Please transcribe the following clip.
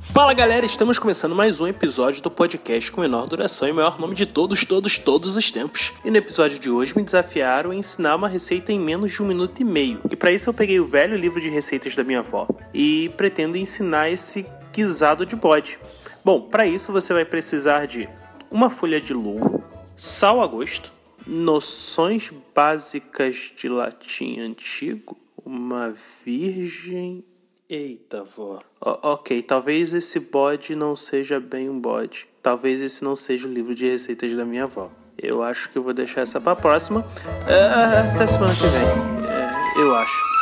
Fala galera, estamos começando mais um episódio do podcast com menor duração e maior nome de todos, todos, todos os tempos. E no episódio de hoje me desafiaram a ensinar uma receita em menos de um minuto e meio. E para isso eu peguei o velho livro de receitas da minha avó e pretendo ensinar esse guisado de bode. Bom, para isso você vai precisar de uma folha de louro, sal a gosto, noções básicas de latim antigo, uma virgem Eita, vó. O ok, talvez esse bode não seja bem um bode. Talvez esse não seja o livro de receitas da minha avó. Eu acho que eu vou deixar essa pra próxima. É, até semana que vem. É, eu acho.